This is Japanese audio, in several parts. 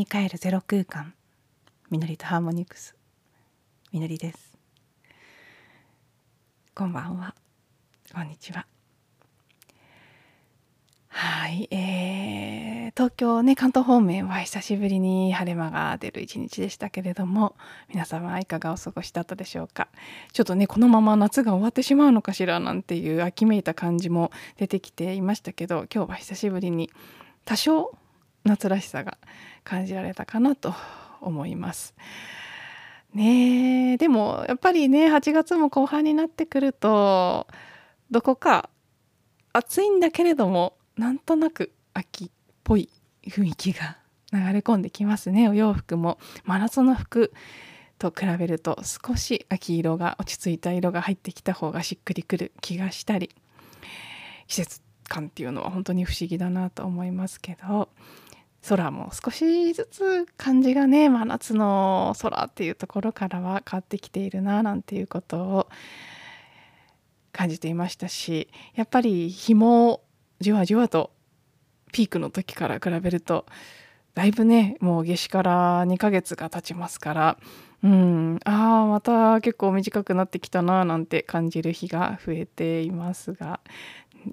に帰るゼロ空間。みのりとハーモニクス。みのりです。こんばんは。こんにちは。はい、えー、東京ね関東方面は久しぶりに晴れ間が出る一日でしたけれども皆様いかがお過ごしだったでしょうか。ちょっとねこのまま夏が終わってしまうのかしらなんていう秋めいた感じも出てきていましたけど今日は久しぶりに多少夏らしさが感じられたかなと思います。ねでもやっぱりね8月も後半になってくるとどこか暑いんだけれどもなんとなく秋っぽい雰囲気が流れ込んできますねお洋服も真夏の服と比べると少し秋色が落ち着いた色が入ってきた方がしっくりくる気がしたり季節感っていうのは本当に不思議だなと思いますけど空も少しずつ感じがね真夏の空っていうところからは変わってきているななんていうことを感じていましたしやっぱり日もじわじわとピークの時から比べるとだいぶねもう夏至から2ヶ月が経ちますからうんああまた結構短くなってきたななんて感じる日が増えていますが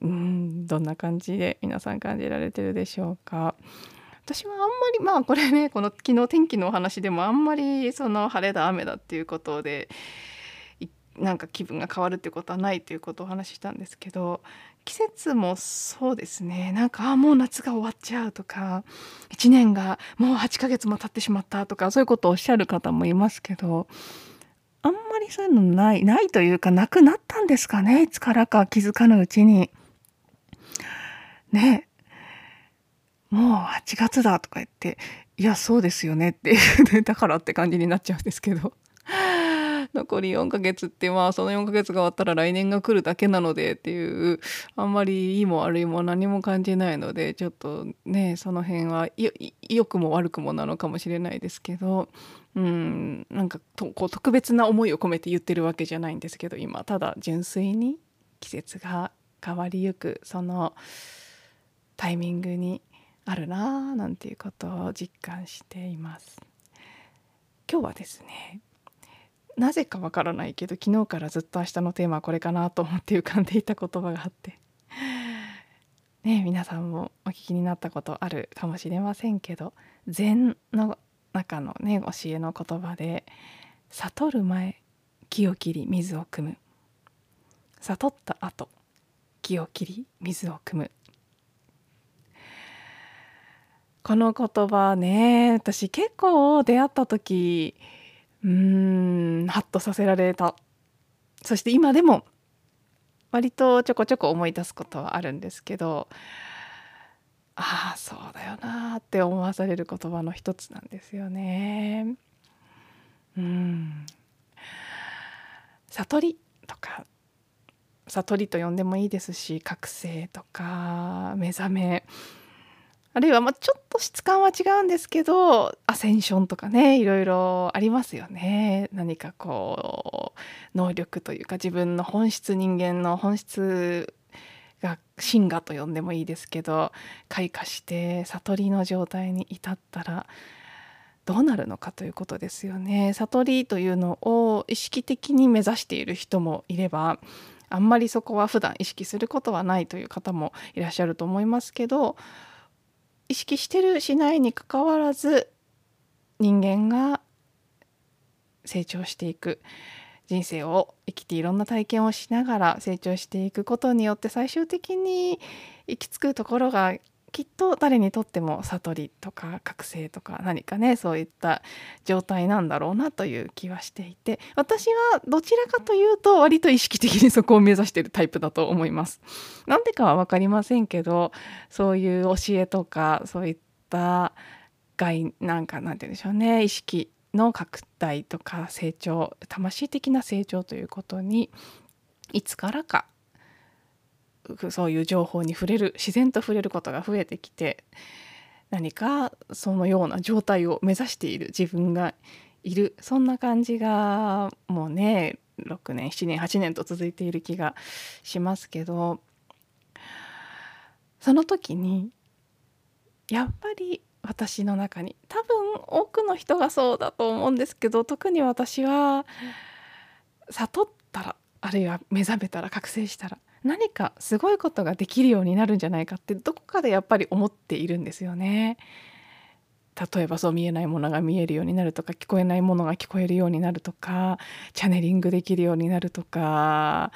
うんどんな感じで皆さん感じられてるでしょうか。私はあんまりまあこれねこの昨日天気のお話でもあんまりその晴れだ雨だっていうことでなんか気分が変わるっていうことはないということをお話ししたんですけど季節もそうですね。なんかあもう夏が終わっちゃうとか1年がもう8ヶ月も経ってしまったとかそういうことをおっしゃる方もいますけどあんまりそういうのないないというかなくなったんですかね。いつからか気づかぬうちに。ね。もう8月だとか言っていやそうですよねってだからって感じになっちゃうんですけど。残り4ヶ月ってまあその4ヶ月が終わったら来年が来るだけなのでっていうあんまりいいも悪いも何も感じないのでちょっとねその辺は良くも悪くもなのかもしれないですけどうんなんかとこう特別な思いを込めて言ってるわけじゃないんですけど今ただ純粋に季節が変わりゆくそのタイミングにあるなぁなんていうことを実感しています。今日はですねなぜかわからないけど昨日からずっと明日のテーマはこれかなと思って浮かんでいた言葉があって。ね皆さんもお聞きになったことあるかもしれませんけど禅の中のね教えの言葉で「悟る前木を切り水を汲む」「悟った後木を切り水を汲む」この言葉ね。私結構出会った時うーんハッとさせられた。そして今でも割とちょこちょこ思い出すことはあるんですけどああそうだよなって思わされる言葉の一つなんですよね。うん。悟りとか悟りと呼んでもいいですし覚醒とか目覚め。あるいはまちょっと質感は違うんですけどアセンションとかねいろいろありますよね何かこう能力というか自分の本質人間の本質が真我と呼んでもいいですけど開花して悟りの状態に至ったらどうなるのかということですよね。悟りというのを意識的に目指している人もいればあんまりそこは普段意識することはないという方もいらっしゃると思いますけど意識してるしないにかかわらず人間が成長していく。人生を生きていろんな体験をしながら成長していくことによって最終的に行き着くところがきっと誰にとっても悟りとか覚醒とか何かねそういった状態なんだろうなという気はしていて私はどちらかというと割と意識的にそこを目指しているタイプだと思います。なんでかは分かりませんけどそういう教えとかそういった概なんかなんて言うんでしょうね意識の拡大とか成長魂的な成長ということにいつからかそういう情報に触れる自然と触れることが増えてきて何かそのような状態を目指している自分がいる。そんな感じがもうね6年7年8年と続いている気がしますけどその時にやっぱり私の中に多分多くの人がそうだと思うんですけど特に私は悟ったらあるいは目覚めたら覚醒したら何かすごいことができるようになるんじゃないかってどこかでやっぱり思っているんですよね。例えばそう見えないものが見えるようになるとか聞こえないものが聞こえるようになるとかチャネリングできるようになるとか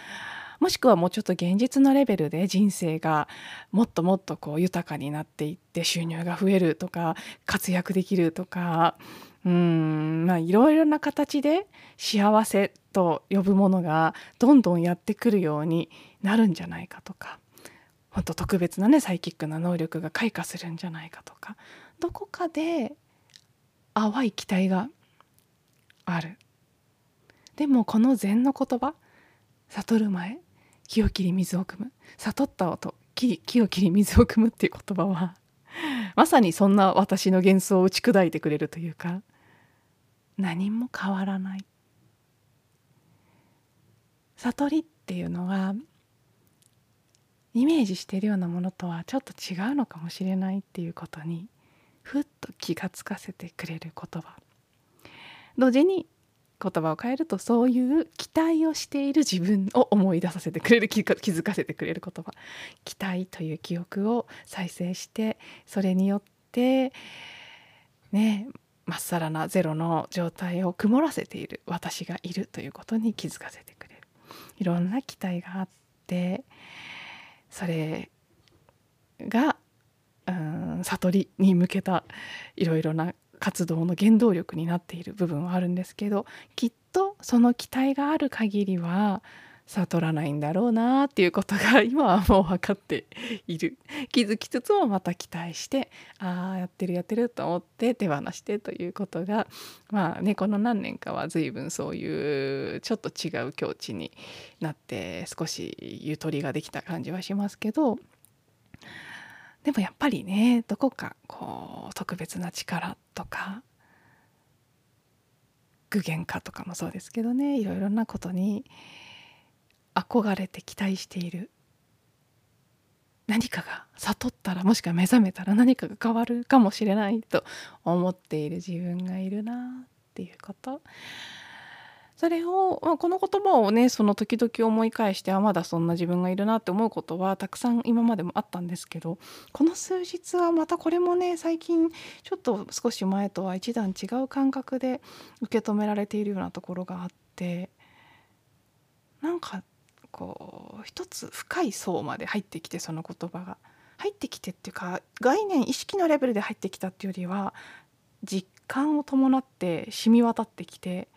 もしくはもうちょっと現実のレベルで人生がもっともっとこう豊かになっていって収入が増えるとか活躍できるとかうんまあいろいろな形で幸せと呼ぶものがどんどんやってくるようになるんじゃないかとか本当特別なねサイキックな能力が開花するんじゃないかとかどこかで淡い期待がある。でもこの禅の言葉悟る前木を切り水を汲む悟った音木を切り水を汲むっていう言葉はまさにそんな私の幻想を打ち砕いてくれるというか何も変わらない。悟りっていうのはイメージしているようなものとはちょっと違うのかもしれないっていうことにふっと気がつかせてくれる言葉。同時に言葉を変えるとそういう期待をしている自分を思い出させてくれる気づかせてくれる言葉。期待という記憶を再生してそれによってねまっさらなゼロの状態を曇らせている私がいるということに気づかせてくれる。いろんな期待があってそれがうん悟りに向けたいろいろな活動の原動力になっている部分はあるんですけどきっとその期待がある限りは悟らないんだろうなっていうことが今はもう分かっている気づきつつもまた期待してああやってるやってると思って手放してということがまあねこの何年かは随分そういうちょっと違う境地になって少しゆとりができた感じはしますけどでもやっぱりねどこかこう特別な力とか具現化とかもそうですけどねいろいろなことに憧れて期待している。何かが悟ったらもしくは目覚めたら何かが変わるかもしれないと思っている自分がいるなっていうこと。それを、まあ、この言葉をねその時々思い返してあまだそんな自分がいるなって思うことはたくさん今までもあったんですけどこの数日はまたこれもね最近ちょっと少し前とは一段違う感覚で受け止められているようなところがあってなんかこう一つ深い層まで入ってきてその言葉が入ってきてっていうか概念意識のレベルで入ってきたっていうよりは実感を伴って染み渡ってきて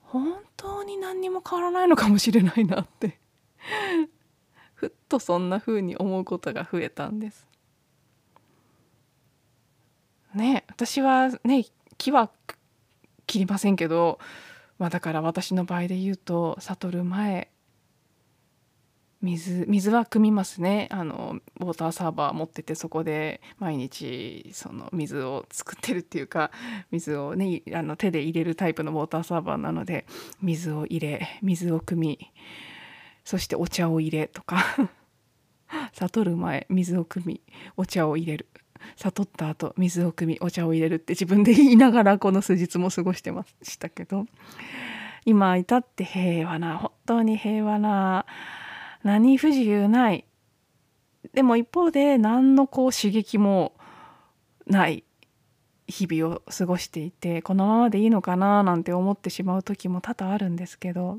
本当に何にも変わらないのかもしれないなって ふっとそんな風に思うことが増えたんです。ね私はね木は切りませんけど、まあ、だから私の場合で言うと悟る前水水は汲みますね。あのウォーターサーバー持っててそこで毎日その水を作ってるっていうか水をねあの手で入れるタイプのウォーターサーバーなので水を入れ水を汲みそしてお茶を入れとか 悟る前水を汲みお茶を入れる。悟った後水を汲みお茶を入れるって自分で言いながらこの数日も過ごしてましたけど今至って平和な本当に平和な何不自由ない。でも一方で何のこう刺激もない。日々を過ごしていてこのままでいいのかななんて思ってしまう時も多々あるんですけど。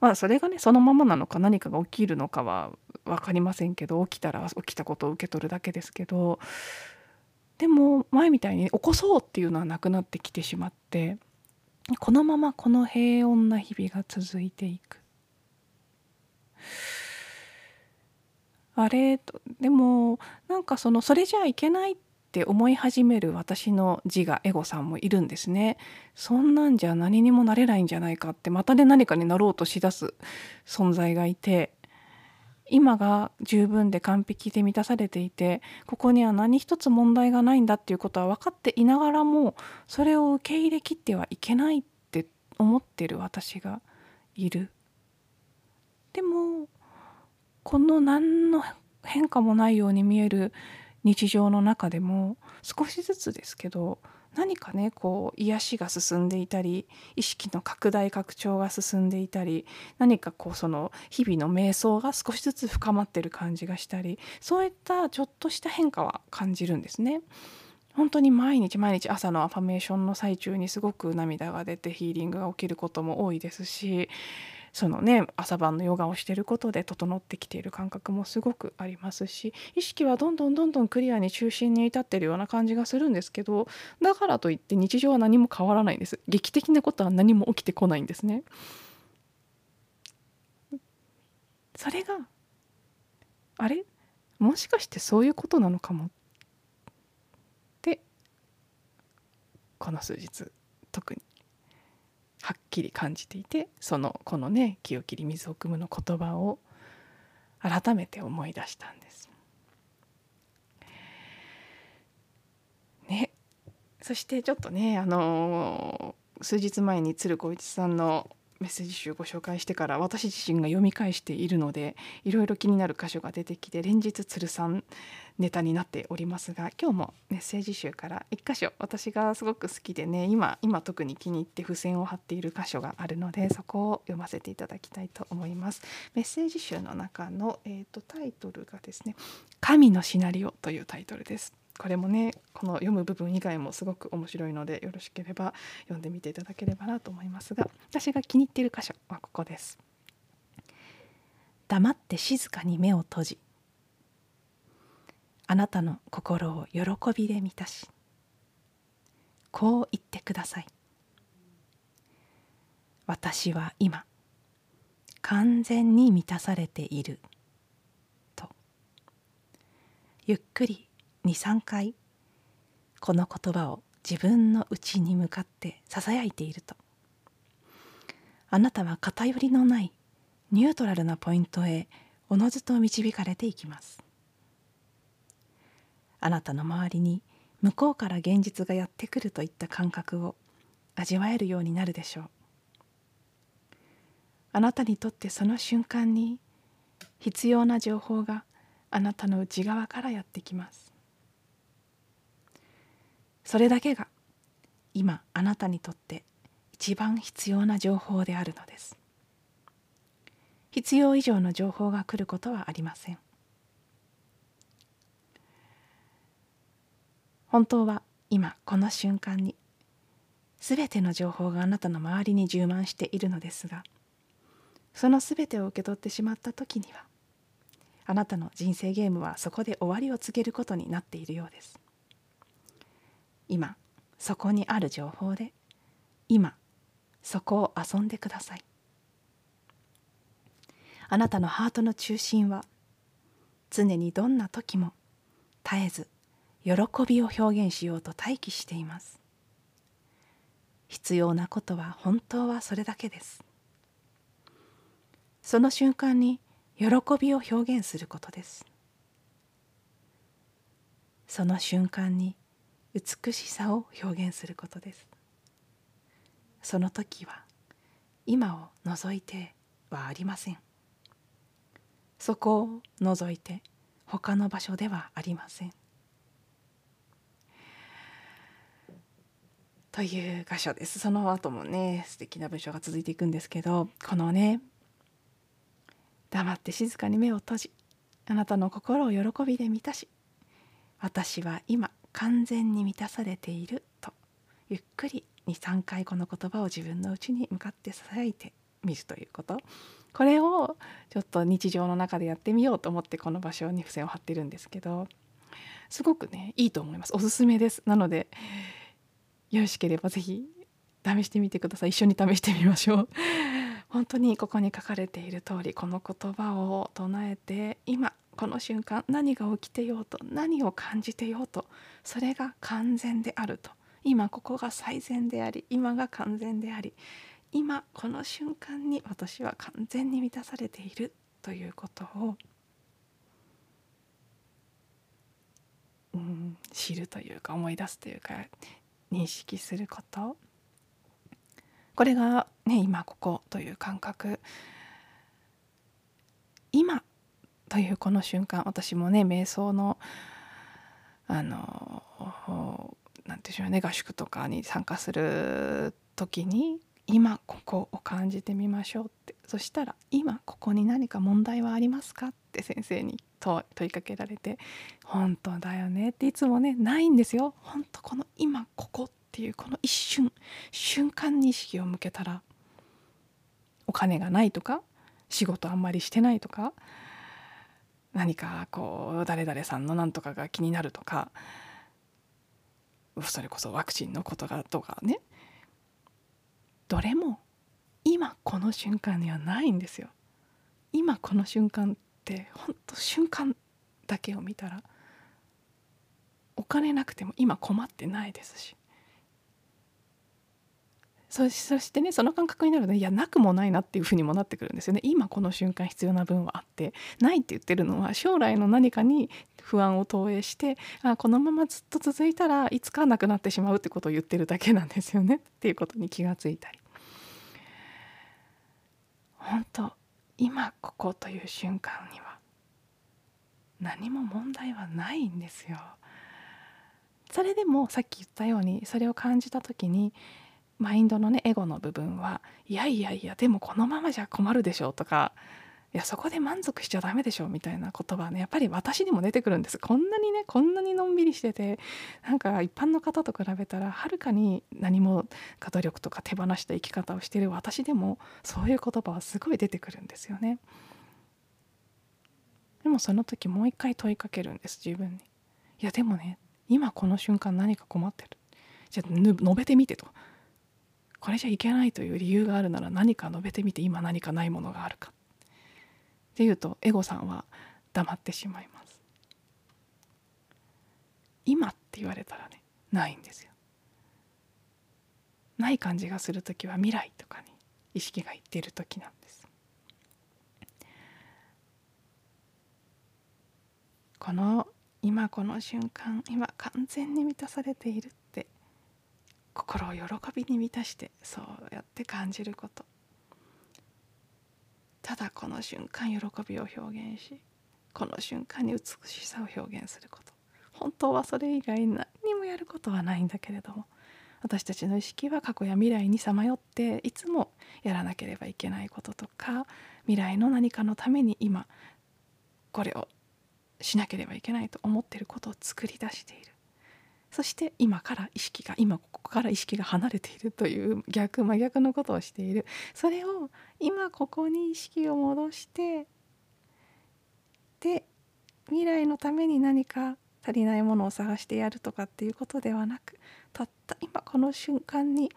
まあそれがねそのままなのか何かが起きるのかは分かりませんけど起きたら起きたことを受け取るだけですけど。でも前みたいに起こそうっていうのはなくなってきてしまってこのままこの平穏な日々が続いていく。あれでもなんかそのそれじゃいけないって思い始める私の自我エゴさんもいるんですね。そんなんじゃ何にもなれないんじゃないかってまたね何かになろうとしだす存在がいて今が十分で完璧で満たされていてここには何一つ問題がないんだっていうことは分かっていながらもそれを受け入れきってはいけないって思ってる私がいる。でもこの何の変化もないように見える日常の中でも少しずつですけど何かねこう癒しが進んでいたり意識の拡大拡張が進んでいたり何かこうその日々の瞑想が少しずつ深まってる感じがしたりそういったちょっとした変化は感じるんですね。本当に毎日毎日朝のアファメーションの最中にすごく涙が出てヒーリングが起きることも多いですしそのね朝晩のヨガをしてることで整ってきている感覚もすごくありますし意識はどんどんどんどんクリアに中心に至ってるような感じがするんですけどだからといって日常は何も変わらないんです。劇的なことは何も起きてこないんですね。それがあれ？もしかしてそういうことなのかもってこの数日特に。はっきり感じていてそのこのね「清切り水を汲む」の言葉を改めて思い出したんです。ねそしてちょっとねあのー、数日前に鶴光一さんのメッセージ集ご紹介してから私自身が読み返しているのでいろいろ気になる箇所が出てきて連日鶴さんネタになっておりますが今日もメッセージ集から1箇所私がすごく好きでね今今特に気に入って付箋を貼っている箇所があるのでそこを読ませていただきたいと思います。メッセージ集の中の、えーと、タイトルがですね「神のシナリオ」というタイトルです。これもねこの読む部分以外もすごく面白いのでよろしければ読んでみていただければなと思いますが私が気に入っている箇所はここです。黙って静かに目を閉じあなたの心を喜びで満たしこう言ってください私は今完全に満たされているとゆっくり23回この言葉を自分の内に向かってささやいていると。あなたは偏りのないニュートラルなポイントへおのずと導かれていきます。あなたの周りに向こうから現実がやってくるといった感覚を味わえるようになるでしょう。あなたにとってその瞬間に必要な情報があなたの内側からやってきます。それだけが今あなたにとって一番必要な情報であるのです。必要以上の情報が来ることはありません。本当は今この瞬間に全ての情報があなたの周りに充満しているのですがその全てを受け取ってしまった時にはあなたの人生ゲームはそこで終わりを告げることになっているようです。今そこにある情報で今そこを遊んでください。あなたのハートの中心は常にどんな時も絶えず喜びを表現しようと待機しています。必要なことは本当はそれだけです。その瞬間に喜びを表現することです。その瞬間に美しさを表現することです。その時は今を除いてはありません。そこを除いて他の場所ではありません。という箇所です。その後もね素敵な文章が続いていくんですけどこのね黙って静かに目を閉じあなたの心を喜びで満たし私は今完全に満たされているとゆっくり23回この言葉を自分の内に向かってささやいてみるということ。これをちょっと日常の中でやってみようと思ってこの場所に付箋を貼ってるんですけどすごくねいいと思います。おすすめです。なのでよろしければぜひ試してみてください。一緒に試してみましょう。本当にここに書かれている通りこの言葉を唱えて今この瞬間何が起きてようと何を感じてようとそれが完全であると。今ここが最善であり今が完全であり今この瞬間に私は完全に満たされているということを、うん、知るというか思い出すというか認識すること。これがね今ここという感覚。というこの瞬間私もね瞑想のあのなんていうんでしょうね合宿とかに参加する時に今ここを感じてみましょうってそしたら今ここに何か問題はありますかって先生に問いかけられて本当だよねっていつもねないんですよ。本当この今ここっていうこの一瞬瞬間に意識を向けたらお金がないとか仕事あんまりしてないとか何かこう誰々さんの何とかが気になるとかそれこそワクチンのことがとかねどれも今この瞬間にはないんですよ。今この瞬間ってほんと瞬間だけを見たらお金なくても今困ってないですしそしてねその感覚になるといやなくもないなっていうふうにもなってくるんですよね。今この瞬間必要な分はあってないって言ってるのは将来の何かに不安を投影してあこのままずっと続いたらいつかなくなってしまうってことを言ってるだけなんですよね。っていうことに気がついたり。本当今ここという瞬間には何も問題はないんですよ。それでもさっき言ったようにそれを感じた時にマインドのねエゴの部分はいやいやいやでもこのままじゃ困るでしょうとかいやそこで満足しちゃダメでしょみたいな言葉はねやっぱり私にも出てくるんですこんなにねこんなにのんびりしててなんか一般の方と比べたらはるかに何も努力とか手放した生き方をしてる私でもそういう言葉はすごい出てくるんですよね。でもその時もう一回問いかけるんです自分に。いやでもね今この瞬間何か困ってる。じゃあ述べてみてと。これじゃいけないという理由があるなら何か述べてみて今何かないものがあるか。っていうとエゴさんは黙ってしまいます。今って言われたらねないんですよ。ない感じがする時は未来とかに意識がいっている時なんです。この今この瞬間今完全に満たされている心を喜びに満たしてそうやって感じること。ただこの瞬間喜びを表現しこの瞬間に美しさを表現すること。本当はそれ以外何にもやることはないんだけれども私たちの意識は過去や未来にさまよっていつもやらなければいけないこととか未来の何かのために今これをしなければいけないと思っていることを作り出している。そして今から意識が今ここから意識が離れているという逆真逆のことをしている。それを今ここに意識を戻してで未来のために何か足りないものを探してやるとかっていうことではなくたった今この瞬間に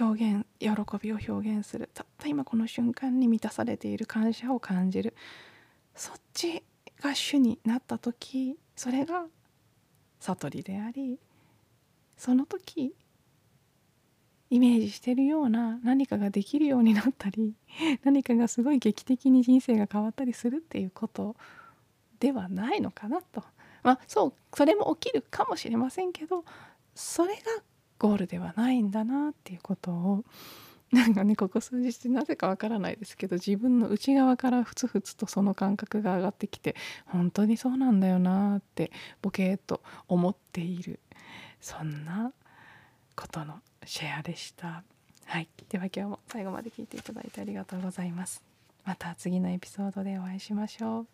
表現喜びを表現する。たった今この瞬間に満たされている感謝を感じる。そっちが主になった時それが悟りでありその時イメージしてるような何かができるようになったり 何かがすごい劇的に人生が変わったりするっていうことではないのかなと。まあそうそれも起きるかもしれませんけどそれがゴールではないんだなっていうことをなんかねここ数日でなぜかわからないですけど自分の内側からふつふつとその感覚が上がってきて本当にそうなんだよなってボケーっと思っているそんなことのシェアでした。はい、では今日も最後まで聞いていただいてありがとうございます。また次のエピソードでお会いしましょう。